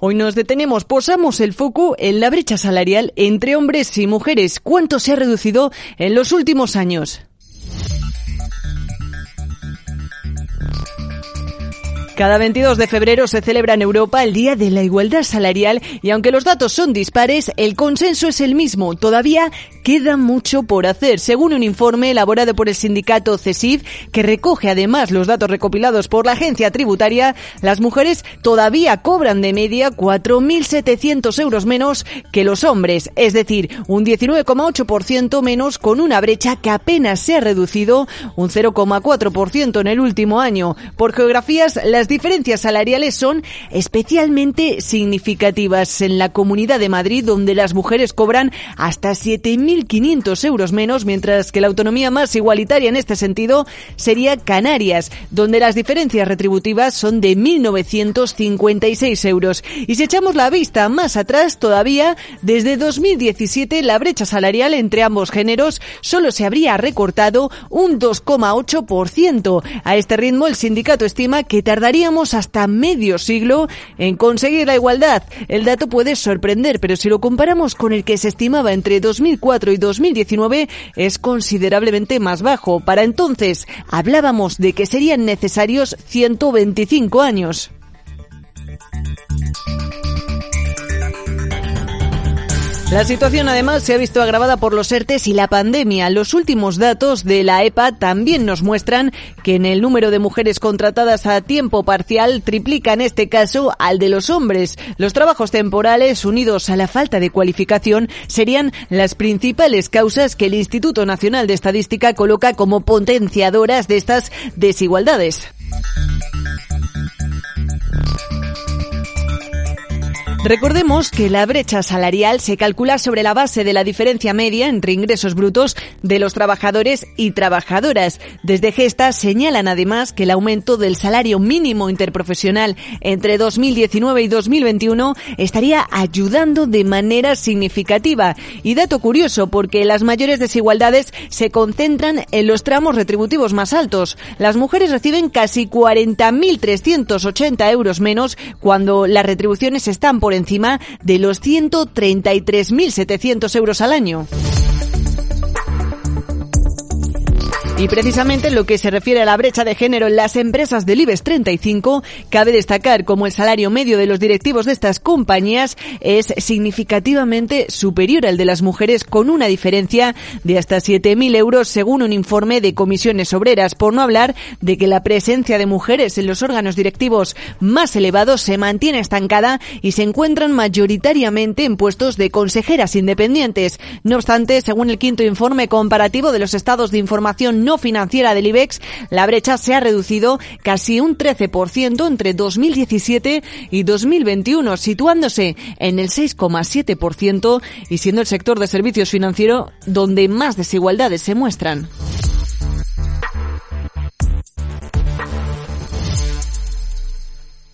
Hoy nos detenemos, posamos el foco en la brecha salarial entre hombres y mujeres. ¿Cuánto se ha reducido en los últimos años? Cada 22 de febrero se celebra en Europa el Día de la Igualdad Salarial y aunque los datos son dispares, el consenso es el mismo. Todavía queda mucho por hacer, según un informe elaborado por el sindicato CESIF, que recoge además los datos recopilados por la agencia tributaria, las mujeres todavía cobran de media 4.700 euros menos que los hombres, es decir, un 19,8% menos con una brecha que apenas se ha reducido un 0,4% en el último año. Por geografías, las diferencias salariales son especialmente significativas en la Comunidad de Madrid, donde las mujeres cobran hasta 7.500 euros menos, mientras que la autonomía más igualitaria en este sentido sería Canarias, donde las diferencias retributivas son de 1.956 euros. Y si echamos la vista más atrás, todavía desde 2017 la brecha salarial entre ambos géneros solo se habría recortado un 2,8%. A este ritmo, el sindicato estima que tardaría hasta medio siglo en conseguir la igualdad. El dato puede sorprender, pero si lo comparamos con el que se estimaba entre 2004 y 2019, es considerablemente más bajo. Para entonces, hablábamos de que serían necesarios 125 años. La situación además se ha visto agravada por los ERTES y la pandemia. Los últimos datos de la EPA también nos muestran que en el número de mujeres contratadas a tiempo parcial triplica en este caso al de los hombres. Los trabajos temporales unidos a la falta de cualificación serían las principales causas que el Instituto Nacional de Estadística coloca como potenciadoras de estas desigualdades. Recordemos que la brecha salarial se calcula sobre la base de la diferencia media entre ingresos brutos de los trabajadores y trabajadoras. Desde Gesta señalan además que el aumento del salario mínimo interprofesional entre 2019 y 2021 estaría ayudando de manera significativa. Y dato curioso, porque las mayores desigualdades se concentran en los tramos retributivos más altos. Las mujeres reciben casi 40.380 euros menos cuando las retribuciones están por encima de los 133.700 euros al año. Y precisamente en lo que se refiere a la brecha de género en las empresas del IBEX 35, cabe destacar como el salario medio de los directivos de estas compañías es significativamente superior al de las mujeres con una diferencia de hasta 7.000 euros según un informe de comisiones obreras, por no hablar de que la presencia de mujeres en los órganos directivos más elevados se mantiene estancada y se encuentran mayoritariamente en puestos de consejeras independientes. No obstante, según el quinto informe comparativo de los estados de información no financiera del IBEX, la brecha se ha reducido casi un 13% entre 2017 y 2021, situándose en el 6,7% y siendo el sector de servicios financieros donde más desigualdades se muestran.